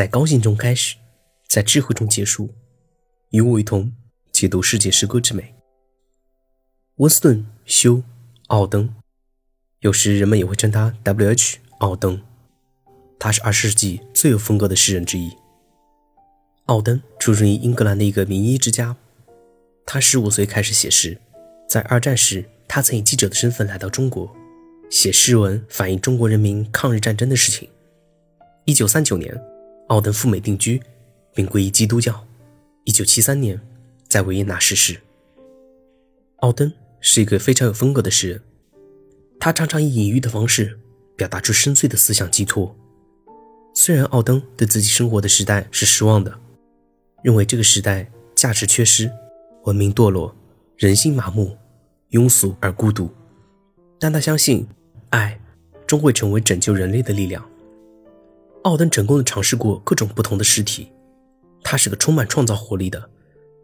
在高兴中开始，在智慧中结束。与我一同解读世界诗歌之美。温斯顿·休·奥登，有时人们也会称他 W.H. 奥登。他是二十世纪最有风格的诗人之一。奥登出生于英格兰的一个名医之家。他十五岁开始写诗，在二战时，他曾以记者的身份来到中国，写诗文反映中国人民抗日战争的事情。一九三九年，奥登赴美定居，并皈依基督教。一九七三年，在维也纳逝世。奥登是一个非常有风格的诗人，他常常以隐喻的方式表达出深邃的思想寄托。虽然奥登对自己生活的时代是失望的，认为这个时代价值缺失、文明堕落、人心麻木、庸俗而孤独，但他相信爱终会成为拯救人类的力量。奥登成功的尝试过各种不同的诗体。他是个充满创造活力的，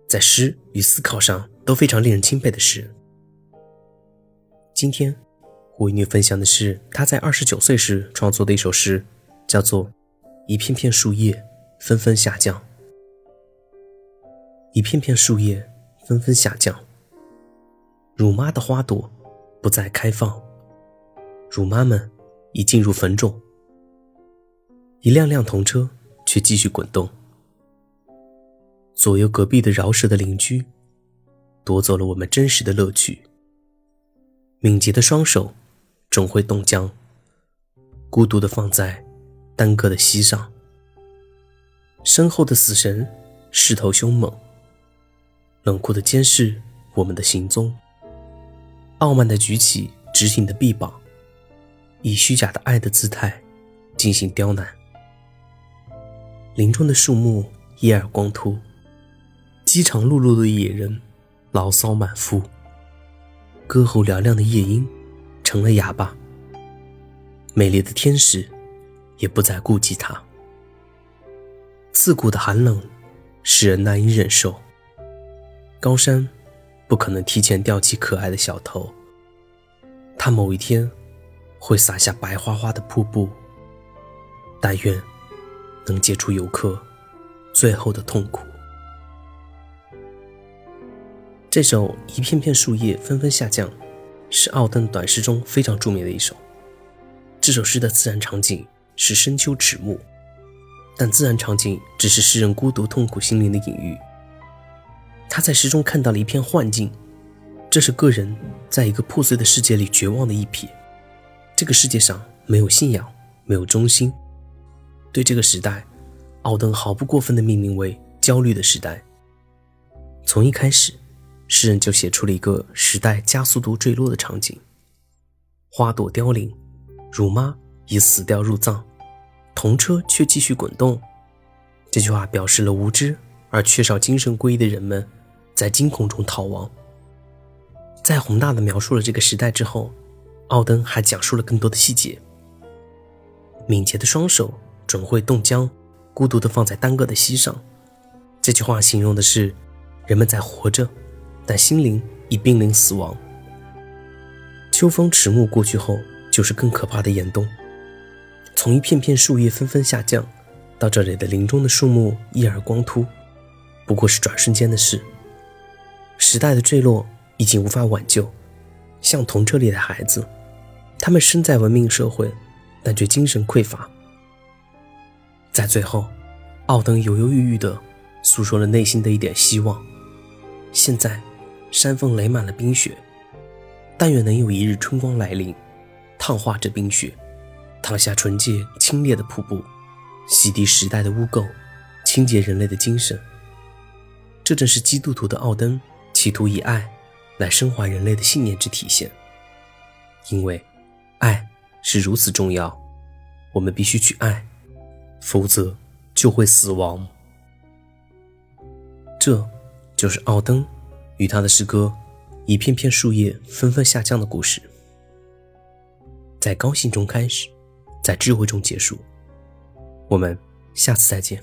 在诗与思考上都非常令人钦佩的诗人。今天，我与你分享的是他在二十九岁时创作的一首诗，叫做《一片片树叶纷纷下降》。一片片树叶纷纷下降，乳妈的花朵不再开放，乳妈们已进入坟冢，一辆辆童车却继续滚动。左右隔壁的饶舌的邻居，夺走了我们真实的乐趣。敏捷的双手总会冻僵，孤独的放在单个的膝上。身后的死神势头凶猛，冷酷的监视我们的行踪。傲慢的举起直挺的臂膀，以虚假的爱的姿态进行刁难。林中的树木一耳光秃。饥肠辘辘的野人，牢骚满腹。歌喉嘹亮的夜莺，成了哑巴。美丽的天使，也不再顾及他。刺骨的寒冷，使人难以忍受。高山，不可能提前吊起可爱的小头。它某一天，会洒下白花花的瀑布。但愿，能解除游客最后的痛苦。这首《一片片树叶纷纷下降》是奥登短诗中非常著名的一首。这首诗的自然场景是深秋迟暮，但自然场景只是诗人孤独痛苦心灵的隐喻。他在诗中看到了一片幻境，这是个人在一个破碎的世界里绝望的一瞥。这个世界上没有信仰，没有中心。对这个时代，奥登毫不过分地命名为“焦虑的时代”。从一开始。诗人就写出了一个时代加速度坠落的场景：花朵凋零，乳妈已死掉入葬，童车却继续滚动。这句话表示了无知而缺少精神归依的人们在惊恐中逃亡。在宏大的描述了这个时代之后，奥登还讲述了更多的细节：敏捷的双手准会冻僵，孤独地放在单个的膝上。这句话形容的是人们在活着。但心灵已濒临死亡。秋风迟暮过去后，就是更可怕的严冬。从一片片树叶纷纷下降，到这里的林中的树木叶儿光秃，不过是转瞬间的事。时代的坠落已经无法挽救，像童车里的孩子，他们身在文明社会，但却精神匮乏。在最后，奥登犹犹豫豫地诉说了内心的一点希望。现在。山峰垒满了冰雪，但愿能有一日春光来临，烫化这冰雪，淌下纯洁清冽的瀑布，洗涤时代的污垢，清洁人类的精神。这正是基督徒的奥登企图以爱来升华人类的信念之体现。因为爱是如此重要，我们必须去爱，否则就会死亡。这就是奥登。与他的诗歌《一片片树叶纷纷下降》的故事，在高兴中开始，在智慧中结束。我们下次再见。